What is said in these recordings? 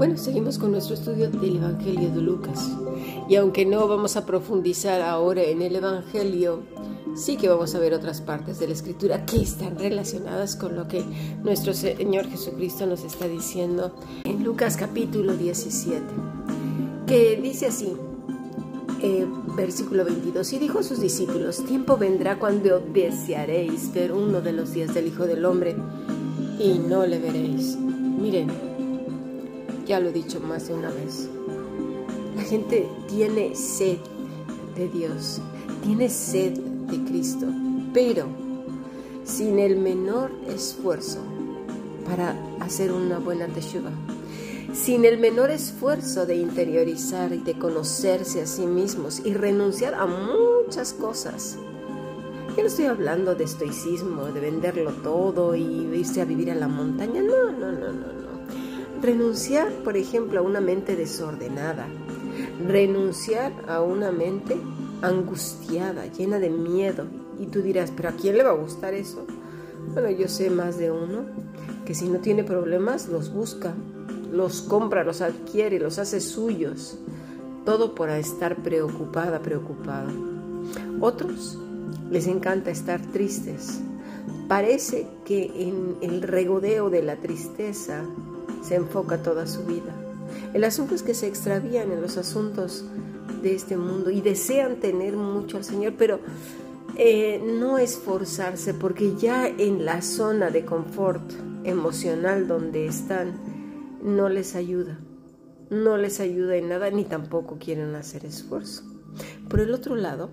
Bueno, seguimos con nuestro estudio del Evangelio de Lucas. Y aunque no vamos a profundizar ahora en el Evangelio, sí que vamos a ver otras partes de la Escritura que están relacionadas con lo que nuestro Señor Jesucristo nos está diciendo en Lucas capítulo 17, que dice así, eh, versículo 22, y dijo a sus discípulos, tiempo vendrá cuando desearéis ver uno de los días del Hijo del Hombre y no le veréis. Miren, ya lo he dicho más de una vez. La gente tiene sed de Dios, tiene sed de Cristo, pero sin el menor esfuerzo para hacer una buena teshuva, sin el menor esfuerzo de interiorizar y de conocerse a sí mismos y renunciar a muchas cosas. Yo no estoy hablando de estoicismo, de venderlo todo y irse a vivir a la montaña. No, no, no, no. Renunciar, por ejemplo, a una mente desordenada. Renunciar a una mente angustiada, llena de miedo. Y tú dirás, ¿pero a quién le va a gustar eso? Bueno, yo sé más de uno que si no tiene problemas los busca, los compra, los adquiere, los hace suyos. Todo por estar preocupada, preocupado. Otros les encanta estar tristes. Parece que en el regodeo de la tristeza se enfoca toda su vida. El asunto es que se extravían en los asuntos de este mundo y desean tener mucho al Señor, pero eh, no esforzarse porque ya en la zona de confort emocional donde están no les ayuda, no les ayuda en nada ni tampoco quieren hacer esfuerzo. Por el otro lado,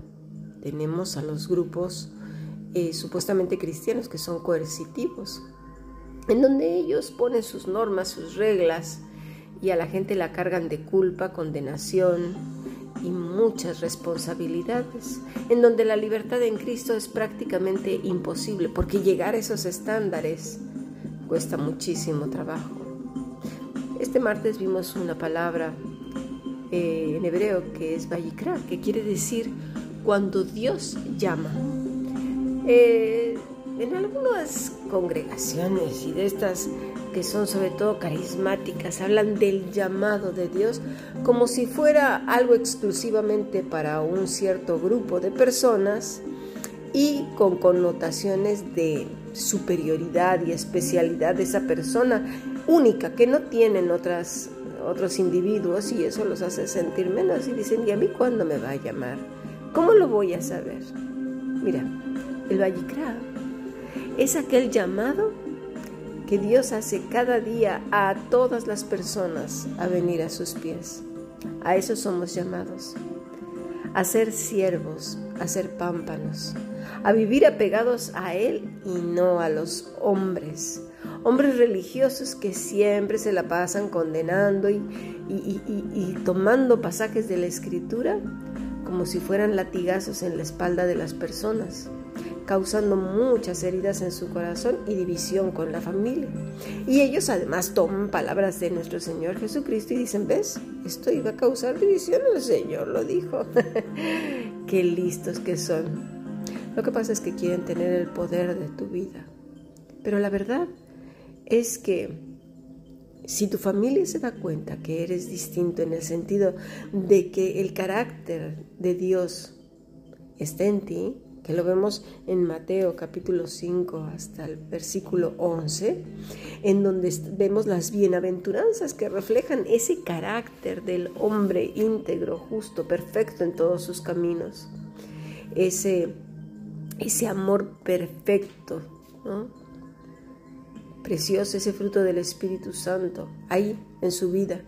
tenemos a los grupos eh, supuestamente cristianos que son coercitivos, en donde ellos ponen sus normas, sus reglas, y a la gente la cargan de culpa, condenación y muchas responsabilidades, en donde la libertad en Cristo es prácticamente imposible, porque llegar a esos estándares cuesta muchísimo trabajo. Este martes vimos una palabra eh, en hebreo que es Vayikra, que quiere decir cuando Dios llama. Eh, en algunas congregaciones y de estas que son sobre todo carismáticas, hablan del llamado de Dios como si fuera algo exclusivamente para un cierto grupo de personas y con connotaciones de superioridad y especialidad de esa persona única que no tienen otras, otros individuos y eso los hace sentir menos y dicen, ¿y a mí cuándo me va a llamar? ¿Cómo lo voy a saber? Mira, el Vallicra es aquel llamado que Dios hace cada día a todas las personas a venir a sus pies. A eso somos llamados. A ser siervos, a ser pámpanos, a vivir apegados a Él y no a los hombres. Hombres religiosos que siempre se la pasan condenando y, y tomando pasajes de la Escritura como si fueran latigazos en la espalda de las personas causando muchas heridas en su corazón y división con la familia. Y ellos además toman palabras de nuestro Señor Jesucristo y dicen, ¿ves? Esto iba a causar división, el Señor lo dijo. Qué listos que son. Lo que pasa es que quieren tener el poder de tu vida. Pero la verdad es que si tu familia se da cuenta que eres distinto en el sentido de que el carácter de Dios está en ti, que lo vemos en Mateo capítulo 5 hasta el versículo 11, en donde vemos las bienaventuranzas que reflejan ese carácter del hombre íntegro, justo, perfecto en todos sus caminos, ese, ese amor perfecto, precioso, ese fruto del Espíritu Santo, ahí en su vida.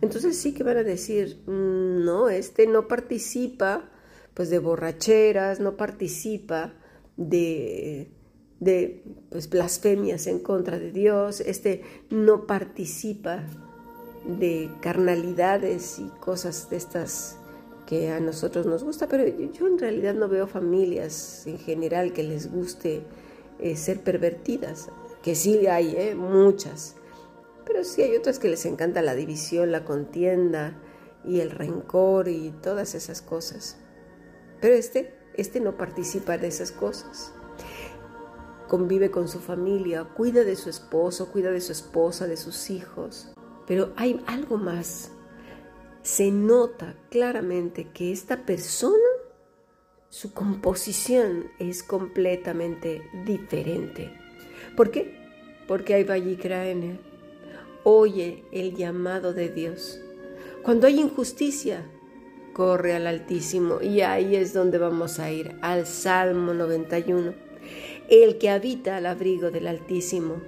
Entonces sí que van a decir, mm, no, este no participa pues de borracheras, no participa de, de pues, blasfemias en contra de Dios, este no participa de carnalidades y cosas de estas que a nosotros nos gusta, pero yo en realidad no veo familias en general que les guste eh, ser pervertidas, que sí hay, eh, muchas, pero sí hay otras que les encanta la división, la contienda y el rencor y todas esas cosas. Pero este, este no participa de esas cosas. Convive con su familia, cuida de su esposo, cuida de su esposa, de sus hijos. Pero hay algo más. Se nota claramente que esta persona, su composición es completamente diferente. ¿Por qué? Porque hay Vallicra en él. Oye el llamado de Dios. Cuando hay injusticia, corre al Altísimo y ahí es donde vamos a ir, al Salmo 91. El que habita al abrigo del Altísimo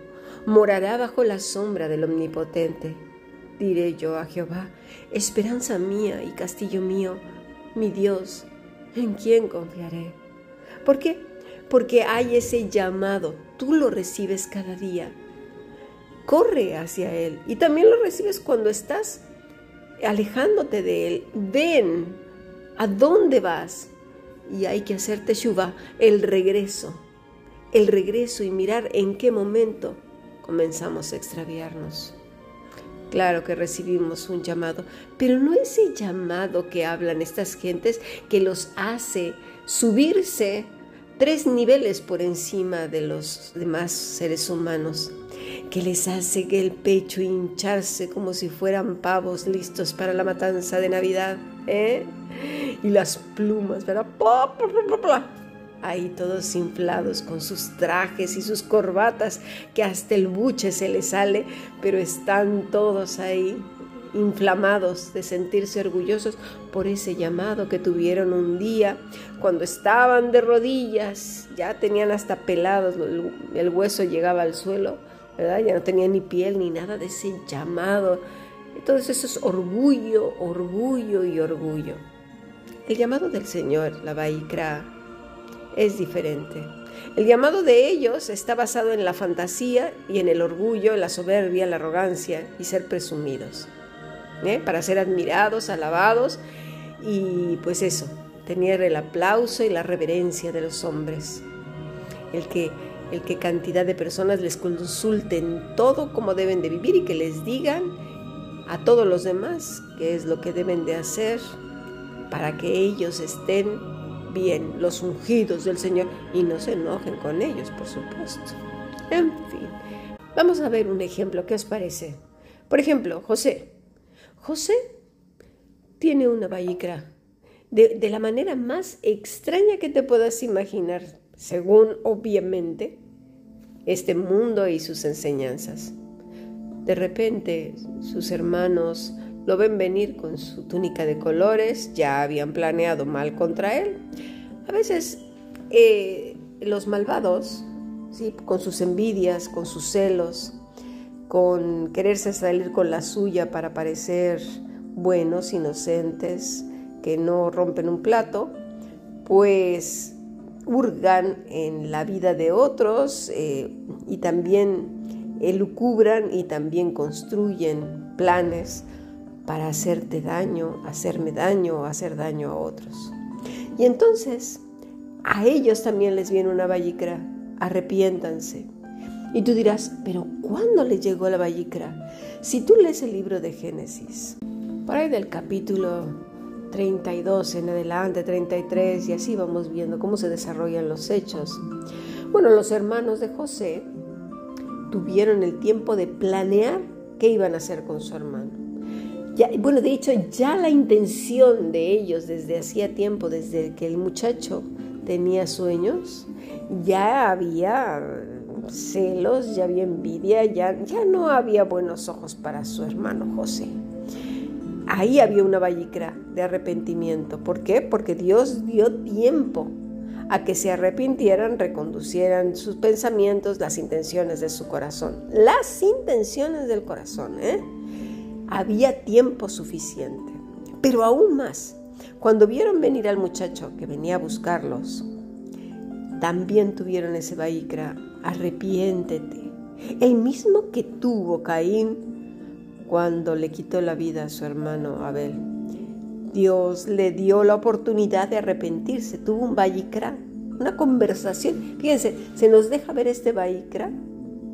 morará bajo la sombra del Omnipotente. Diré yo a Jehová, esperanza mía y castillo mío, mi Dios, ¿en quién confiaré? ¿Por qué? Porque hay ese llamado, tú lo recibes cada día. Corre hacia Él y también lo recibes cuando estás alejándote de Él. Ven, ¿a dónde vas? Y hay que hacer teshuva, el regreso, el regreso y mirar en qué momento comenzamos a extraviarnos. Claro que recibimos un llamado, pero no ese llamado que hablan estas gentes que los hace subirse tres niveles por encima de los demás seres humanos, que les hace que el pecho hincharse como si fueran pavos listos para la matanza de Navidad, ¿eh? Y las plumas, ¿verdad? ahí todos inflados con sus trajes y sus corbatas, que hasta el buche se les sale, pero están todos ahí inflamados de sentirse orgullosos por ese llamado que tuvieron un día cuando estaban de rodillas, ya tenían hasta pelados, el hueso llegaba al suelo, ¿verdad? Ya no tenía ni piel ni nada de ese llamado. Entonces eso es orgullo, orgullo y orgullo. El llamado del Señor, la Baikra, es diferente. El llamado de ellos está basado en la fantasía y en el orgullo, la soberbia, la arrogancia y ser presumidos. ¿Eh? Para ser admirados, alabados y pues eso, tener el aplauso y la reverencia de los hombres. El que, el que cantidad de personas les consulten todo cómo deben de vivir y que les digan a todos los demás qué es lo que deben de hacer para que ellos estén bien los ungidos del Señor y no se enojen con ellos, por supuesto. En fin, vamos a ver un ejemplo, ¿qué os parece? Por ejemplo, José. José tiene una vallicra de, la manera más extraña que te puedas imaginar, según obviamente este mundo y sus enseñanzas. De repente sus hermanos lo ven venir con su túnica de colores, ya habían planeado mal contra él. A veces eh, los malvados, ¿sí? con sus envidias, con sus celos, con quererse salir con la suya para parecer buenos, inocentes, que no rompen un plato, pues hurgan en la vida de otros eh, y también elucubran y también construyen planes para hacerte daño, hacerme daño o hacer daño a otros. Y entonces a ellos también les viene una vallicra, arrepiéntanse. Y tú dirás, pero ¿cuándo les llegó la vallicra? Si tú lees el libro de Génesis, por ahí del capítulo 32 en adelante, 33, y así vamos viendo cómo se desarrollan los hechos. Bueno, los hermanos de José tuvieron el tiempo de planear qué iban a hacer con su hermano bueno, de hecho ya la intención de ellos desde hacía tiempo, desde que el muchacho tenía sueños, ya había celos, ya había envidia, ya, ya no había buenos ojos para su hermano José. Ahí había una vallicra de arrepentimiento. ¿Por qué? Porque Dios dio tiempo a que se arrepintieran, reconducieran sus pensamientos, las intenciones de su corazón. Las intenciones del corazón, ¿eh? había tiempo suficiente. Pero aún más, cuando vieron venir al muchacho que venía a buscarlos, también tuvieron ese baicra, arrepiéntete, el mismo que tuvo Caín cuando le quitó la vida a su hermano Abel. Dios le dio la oportunidad de arrepentirse, tuvo un baicra, una conversación. Fíjense, se nos deja ver este baicra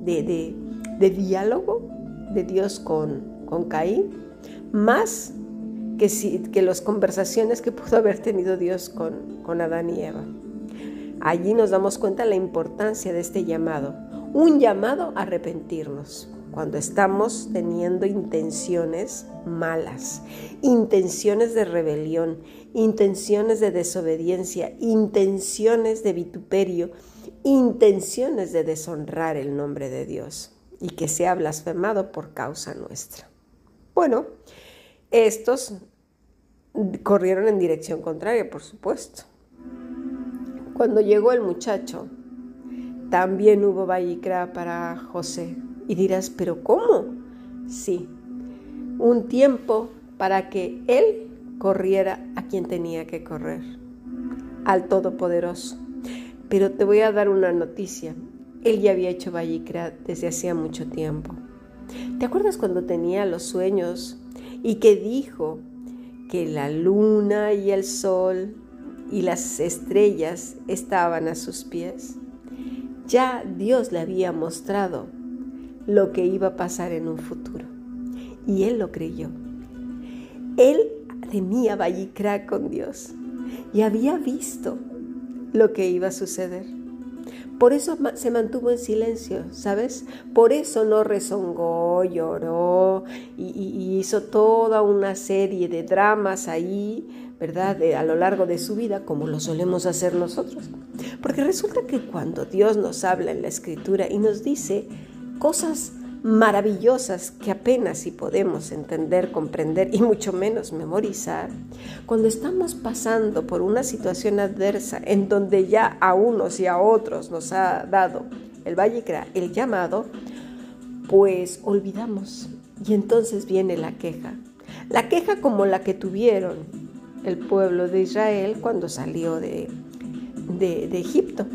de, de diálogo de Dios con, con Caín, más que, si, que las conversaciones que pudo haber tenido Dios con, con Adán y Eva. Allí nos damos cuenta la importancia de este llamado, un llamado a arrepentirnos. cuando estamos teniendo intenciones malas, intenciones de rebelión, intenciones de desobediencia, intenciones de vituperio, intenciones de deshonrar el nombre de Dios y que sea blasfemado por causa nuestra. Bueno, estos corrieron en dirección contraria, por supuesto. Cuando llegó el muchacho, también hubo vallicra para José. Y dirás, ¿pero cómo? Sí, un tiempo para que él corriera a quien tenía que correr, al Todopoderoso. Pero te voy a dar una noticia. Él ya había hecho vallicra desde hacía mucho tiempo. ¿Te acuerdas cuando tenía los sueños y que dijo que la luna y el sol y las estrellas estaban a sus pies? Ya Dios le había mostrado lo que iba a pasar en un futuro y él lo creyó. Él tenía Vallicra con Dios y había visto lo que iba a suceder. Por eso se mantuvo en silencio, ¿sabes? Por eso no rezongó, lloró y, hizo toda una serie de dramas ahí, ¿verdad? a lo largo de su vida, como lo solemos hacer nosotros. Porque resulta que cuando Dios nos habla en la escritura y nos dice cosas maravillosas que apenas si podemos entender, comprender y mucho menos memorizar, cuando estamos pasando por una situación adversa en donde ya a unos y a otros nos ha dado el Vallecra el llamado, pues olvidamos y entonces viene la queja. La queja como la que tuvieron el pueblo de Israel cuando salió de, de, Egipto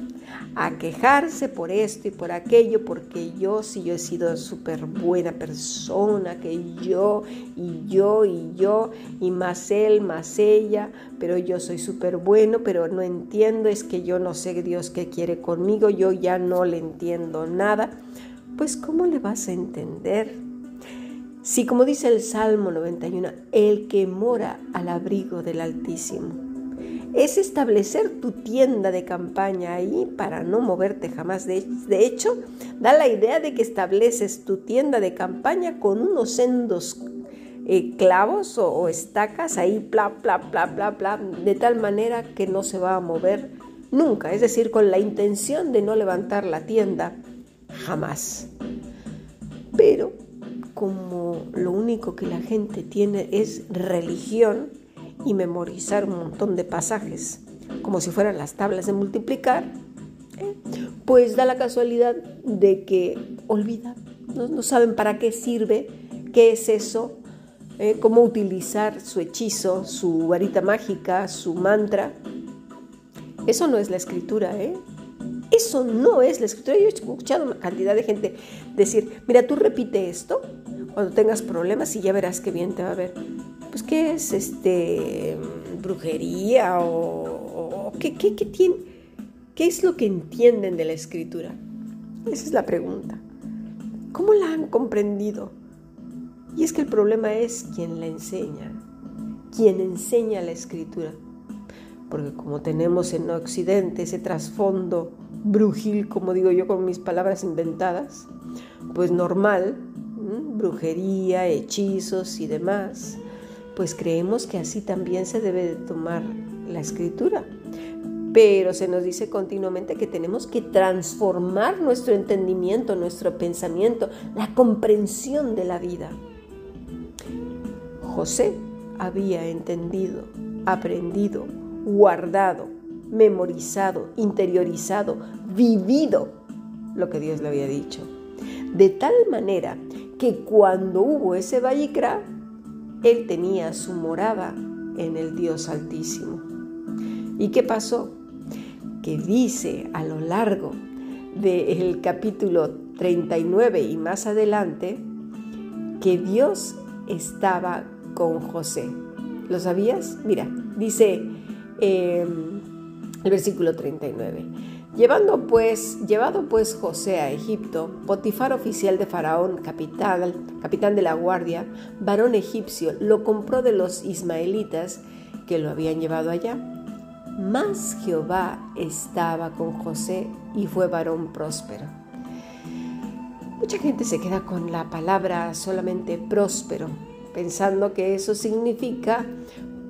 a quejarse por esto y por aquello, porque yo sí yo he sido súper buena persona, que yo y yo y yo y más él, más ella, pero yo soy súper bueno, pero no entiendo, es que yo no sé Dios qué quiere conmigo, yo ya no le entiendo nada. Pues ¿cómo le vas a entender? Si como dice el Salmo 91, el que mora al abrigo del Altísimo es establecer tu tienda de campaña ahí para no moverte jamás. De, hecho, da la idea de que estableces tu tienda de campaña con unos sendos eh, clavos o, estacas ahí, bla, bla, bla, bla, bla, de tal manera que no se va a mover nunca. Es decir, con la intención de no levantar la tienda jamás. Pero como lo único que la gente tiene es religión, y memorizar un montón de pasajes, como si fueran las tablas de multiplicar, ¿eh? pues da la casualidad de que olvida, no, saben para qué sirve, qué es eso, ¿eh? cómo utilizar su hechizo, su varita mágica, su mantra. Eso no es la escritura, ¿eh? Eso no es la escritura. Yo he escuchado una cantidad de gente decir, mira, tú repite esto cuando tengas problemas y ya verás qué bien te va a ver pues qué es este brujería o, ¿qué, qué, tiene, qué es lo que entienden de la escritura. Esa es la pregunta. ¿Cómo la han comprendido? Y es que el problema es quien la enseña, quien enseña la escritura. Porque como tenemos en Occidente ese trasfondo brujil, como digo yo con mis palabras inventadas, pues normal, brujería, hechizos y demás, pues creemos que así también se debe de tomar la escritura. Pero se nos dice continuamente que tenemos que transformar nuestro entendimiento, nuestro pensamiento, la comprensión de la vida. José había entendido, aprendido, guardado, memorizado, interiorizado, vivido lo que Dios le había dicho. De tal manera que cuando hubo ese Vallicra, él tenía su morada en el Dios Altísimo. ¿Y qué pasó? Que dice a lo largo del capítulo 39 y más adelante que Dios estaba con José. ¿Lo sabías? Mira, dice em, el versículo 39. Pues, llevado pues José a Egipto, Potifar oficial de Faraón, capitán, capitán de la guardia, varón egipcio, lo compró de los ismaelitas que lo habían llevado allá. Mas Jehová estaba con José y fue varón próspero. Mucha gente se queda con la palabra solamente próspero, pensando que eso significa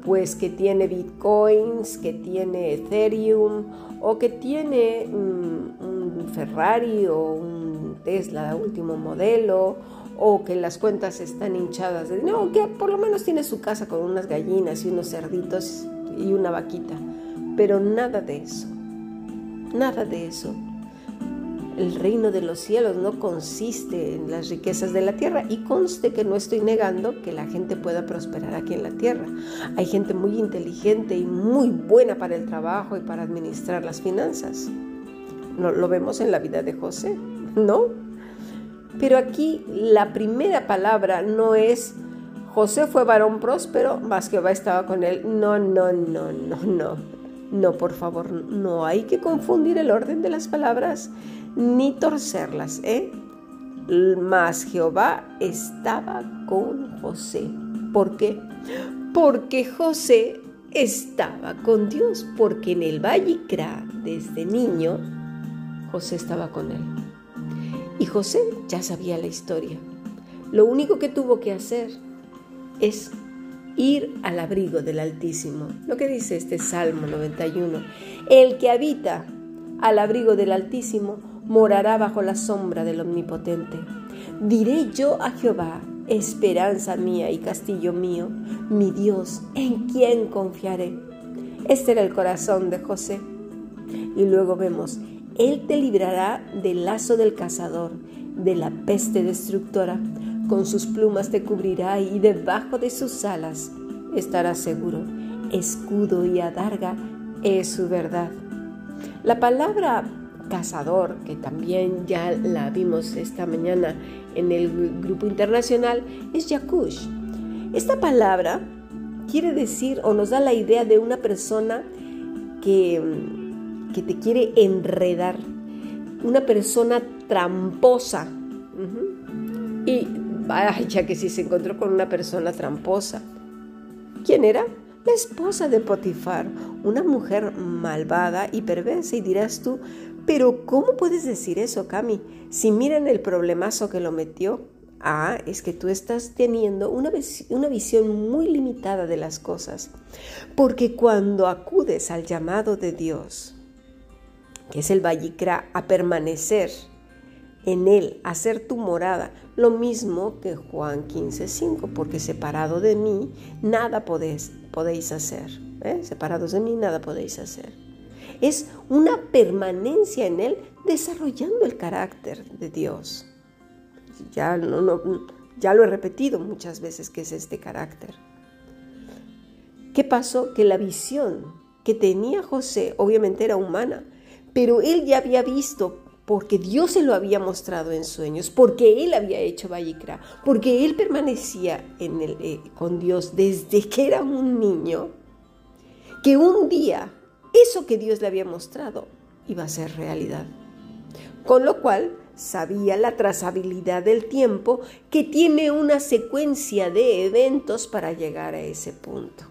pues que tiene bitcoins, que tiene Ethereum o que tiene mm, un Ferrari o un Tesla último modelo o que las cuentas están hinchadas. De, no, que por lo menos tiene su casa con unas gallinas y unos cerditos y una vaquita. Pero nada de eso. Nada de eso el reino de los cielos no consiste en las riquezas de la tierra y conste que no estoy negando que la gente pueda prosperar aquí en la tierra. Hay gente muy inteligente y muy buena para el trabajo y para administrar las finanzas. No, lo vemos en la vida de José, ¿no? Pero aquí la primera palabra no es José fue varón próspero, más estaba con él. No, no, no, no, no. No, por favor, no hay que confundir el orden de las palabras ni torcerlas, ¿eh? Mas Jehová estaba con José. ¿Por qué? Porque José estaba con Dios, porque en el Vallicra, desde niño, José estaba con él. Y José ya sabía la historia. Lo único que tuvo que hacer es ir al abrigo del Altísimo. Lo que dice este Salmo 91. El que habita al abrigo del Altísimo morará bajo la sombra del Omnipotente. Diré yo a Jehová, esperanza mía y castillo mío, mi Dios, en quien confiaré. Este era el corazón de José. Y luego vemos, Él te librará del lazo del cazador, de la peste destructora. Con sus plumas te cubrirá y debajo de sus alas estarás seguro. Escudo y adarga es su verdad. La palabra cazador, que también ya la vimos esta mañana en el grupo internacional, es Yakush. Esta palabra quiere decir o nos da la idea de una persona que, que te quiere enredar, una persona tramposa. Y vaya que si se encontró con una persona tramposa. ¿Quién era? La esposa de Potifar, una mujer malvada y perversa. Y dirás tú, pero ¿cómo puedes decir eso, Cami? Si miran el problemazo que lo metió. Ah, es que tú estás teniendo una, una visión muy limitada de las cosas. Porque cuando acudes al llamado de Dios, que es el Vallicra, a permanecer en él, a hacer tu morada, lo mismo que Juan 15:5, porque separado de mí, nada podéis, podéis hacer. ¿eh? Separados de mí, nada podéis hacer es una permanencia en Él desarrollando el carácter de Dios. Ya, ya lo he repetido muchas veces que es este carácter. ¿Qué pasó? Que la visión que tenía José obviamente era humana, pero él ya había visto porque Dios se lo había mostrado en sueños, porque él había hecho Vallicra, porque él permanecía en el, eh, con Dios desde que era un niño, que un día eso que Dios le había mostrado iba a ser realidad. Con lo cual sabía la trazabilidad del tiempo que tiene una secuencia de eventos para llegar a ese punto.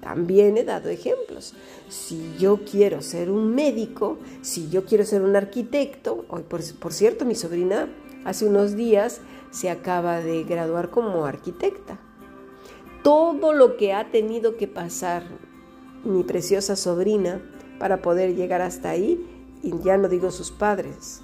También he dado ejemplos. Si yo quiero ser un médico, si yo quiero ser un arquitecto, hoy por, por cierto mi sobrina hace unos días se acaba de graduar como arquitecta. Todo lo que ha tenido que pasar mi preciosa sobrina para poder llegar hasta ahí, y ya no digo sus padres,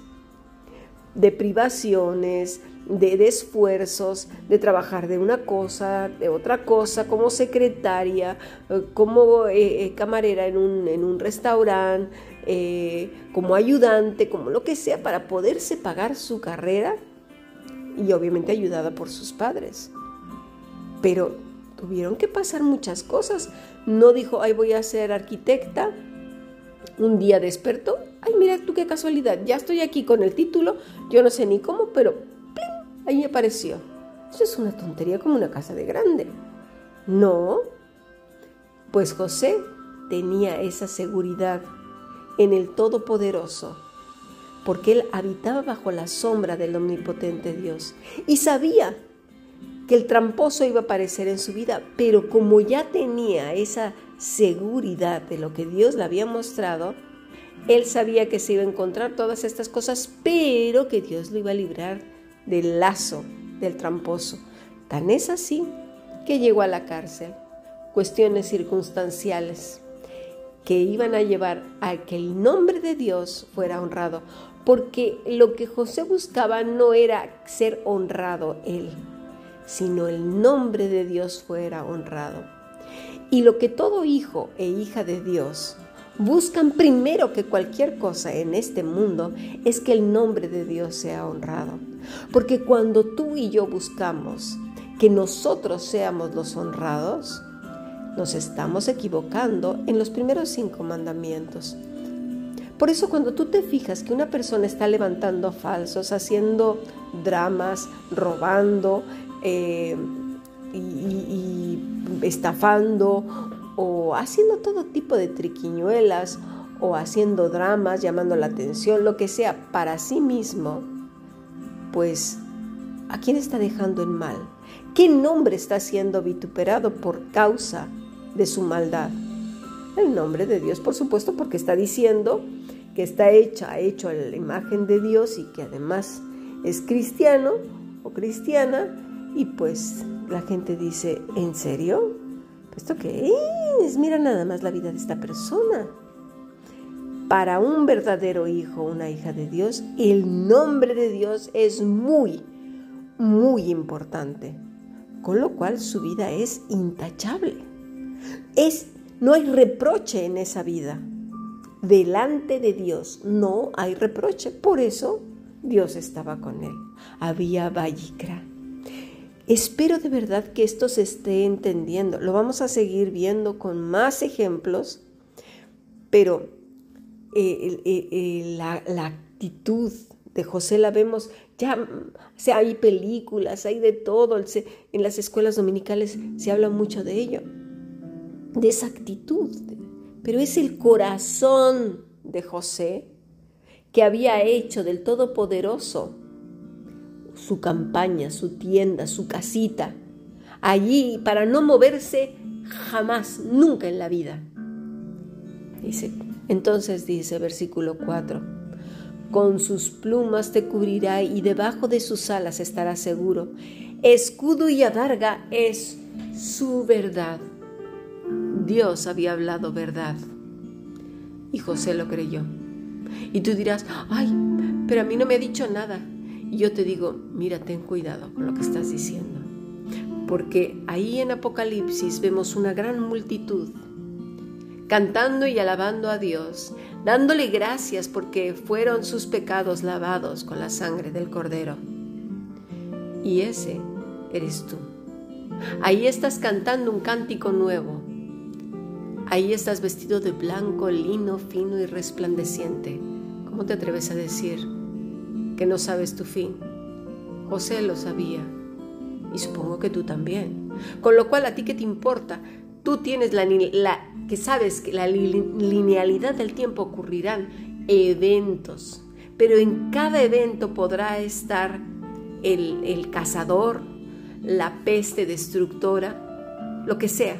de privaciones, de, esfuerzos, de trabajar de una cosa, de otra cosa, como secretaria, eh, como eh, eh, camarera en un, en un restaurante, como ayudante, como lo que sea, para poderse pagar su carrera y obviamente ayudada por sus padres. Pero tuvieron que pasar muchas cosas. No dijo, ay, voy a ser arquitecta. Un día despertó, ay, mira tú qué casualidad, ya estoy aquí con el título, yo no sé ni cómo, pero ¡plim! ahí apareció. Eso es una tontería como una casa de grande. No, pues José tenía esa seguridad en el Todopoderoso, porque él habitaba bajo la sombra del omnipotente Dios y sabía que el tramposo iba a aparecer en su vida, pero como ya tenía esa seguridad de lo que Dios le había mostrado, Él sabía que se iba a encontrar todas estas cosas, pero que Dios lo iba a librar del lazo, del tramposo. Tan es así que llegó a la cárcel. Cuestiones circunstanciales que iban a llevar a que el nombre de Dios fuera honrado, porque lo que José buscaba no era ser honrado él, sino el nombre de Dios fuera honrado. Y lo que todo hijo e hija de Dios buscan primero que cualquier cosa en este mundo es que el nombre de Dios sea honrado. Porque cuando tú y yo buscamos que nosotros seamos los honrados, nos estamos equivocando en los primeros cinco mandamientos. Por eso cuando tú te fijas que una persona está levantando falsos, haciendo dramas, robando eh, y estafando o haciendo todo tipo de triquiñuelas o haciendo dramas, llamando la atención, lo que sea para sí mismo, pues ¿a quién está dejando en mal? ¿Qué nombre está siendo vituperado por causa de su maldad? El nombre de Dios, por supuesto, porque está diciendo que está hecha, hecho a la imagen de Dios y que además es cristiano o cristiana y pues la gente dice, ¿en serio? ¿Esto qué es? Mira nada más la vida de esta persona. Para un verdadero hijo, una hija de Dios, el nombre de Dios es muy, muy importante. Con lo cual su vida es intachable. Es, no hay reproche en esa vida. Delante de Dios no hay reproche. Por eso Dios estaba con él. Había Vallicra Espero de verdad que esto se esté entendiendo. Lo vamos a seguir viendo con más ejemplos, pero eh, eh, eh, la, actitud de José la vemos, ya o sea, hay películas, hay de todo, en las escuelas dominicales se habla mucho de ello, de esa actitud, pero es el corazón de José que había hecho del Todopoderoso su campaña, su tienda, su casita, allí para no moverse jamás, nunca en la vida. Dice, entonces dice versículo 4, con sus plumas te cubrirá y debajo de sus alas estará seguro. Escudo y adarga es su verdad. Dios había hablado verdad. Y José lo creyó. Y tú dirás, ay, pero a mí no me ha dicho nada. Yo te digo, mira, ten cuidado con lo que estás diciendo. Porque ahí en Apocalipsis vemos una gran multitud cantando y alabando a Dios, dándole gracias porque fueron sus pecados lavados con la sangre del Cordero. Y ese eres tú. Ahí estás cantando un cántico nuevo. Ahí estás vestido de blanco, lino, fino y resplandeciente. ¿Cómo te atreves a decir que no sabes tu fin. José lo sabía y supongo que tú también. Con lo cual, ¿a ti qué te importa? Tú tienes la, que sabes que la linealidad del tiempo ocurrirán eventos, pero en cada evento podrá estar el, el cazador, la peste destructora, lo que sea.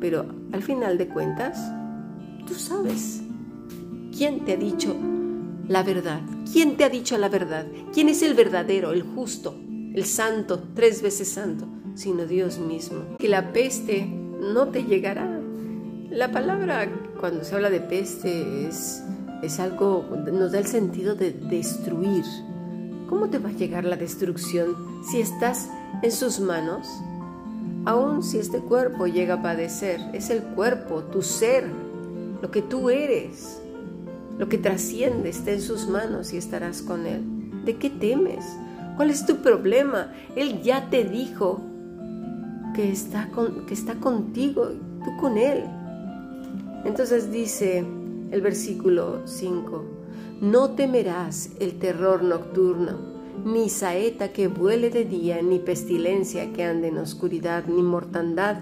Pero al final de cuentas, tú sabes. ¿Quién te ha dicho la verdad. ¿Quién te ha dicho la verdad? ¿Quién es el verdadero, el justo, el santo, tres veces santo? Sino Dios mismo. Que la peste no te llegará. La palabra, cuando se habla de peste, es, es algo, nos da el sentido de destruir. ¿Cómo te va a llegar la destrucción si estás en sus manos? Aun si este cuerpo llega a padecer, es el cuerpo, tu ser, lo que tú eres. Lo que trasciende está en sus manos y estarás con Él. ¿De qué temes? ¿Cuál es tu problema? Él ya te dijo que está, que está contigo, tú con Él. Entonces dice el versículo 5, no temerás el terror nocturno, ni saeta que vuele de día, ni pestilencia que ande en oscuridad, ni mortandad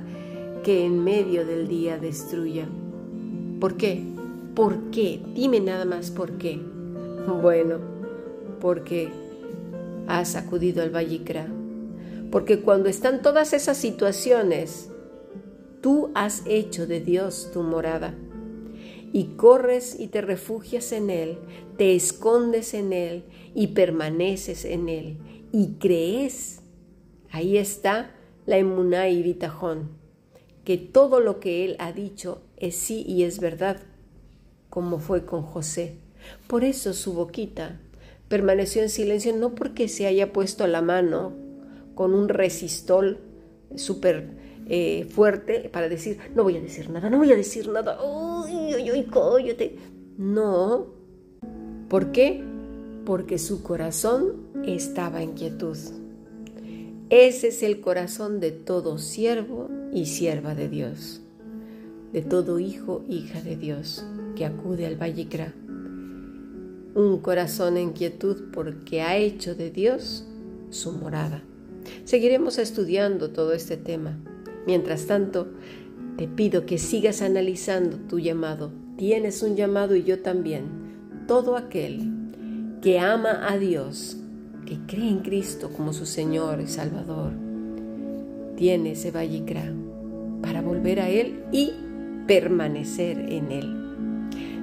que en medio del día destruya. ¿Por qué? ¿Por qué? Dime nada más por qué. Bueno, porque has acudido al Vallicra. Porque cuando están todas esas situaciones, tú has hecho de Dios tu morada. y corres y te refugias en Él, te escondes en Él y permaneces en Él y crees. Ahí está la emuná y bitajón, que todo lo que Él ha dicho es sí y es verdad, como fue con José. Por eso su boquita permaneció en silencio, no porque se haya puesto la mano con un resistol súper eh, fuerte para decir, no voy a decir nada, no voy a decir nada, uy, uy, uy, cállate. No. ¿Por qué? Porque su corazón estaba en quietud. Ese es el corazón de todo siervo y sierva de Dios, de todo hijo, hija de Dios que acude al Vallecra. Un corazón en quietud porque ha hecho de Dios su morada. Seguiremos estudiando todo este tema. Mientras tanto, te pido que sigas analizando tu llamado. Tienes un llamado y yo también. Todo aquel que ama a Dios, que cree en Cristo como su Señor y Salvador, tiene ese vallicra para volver a Él y permanecer en Él.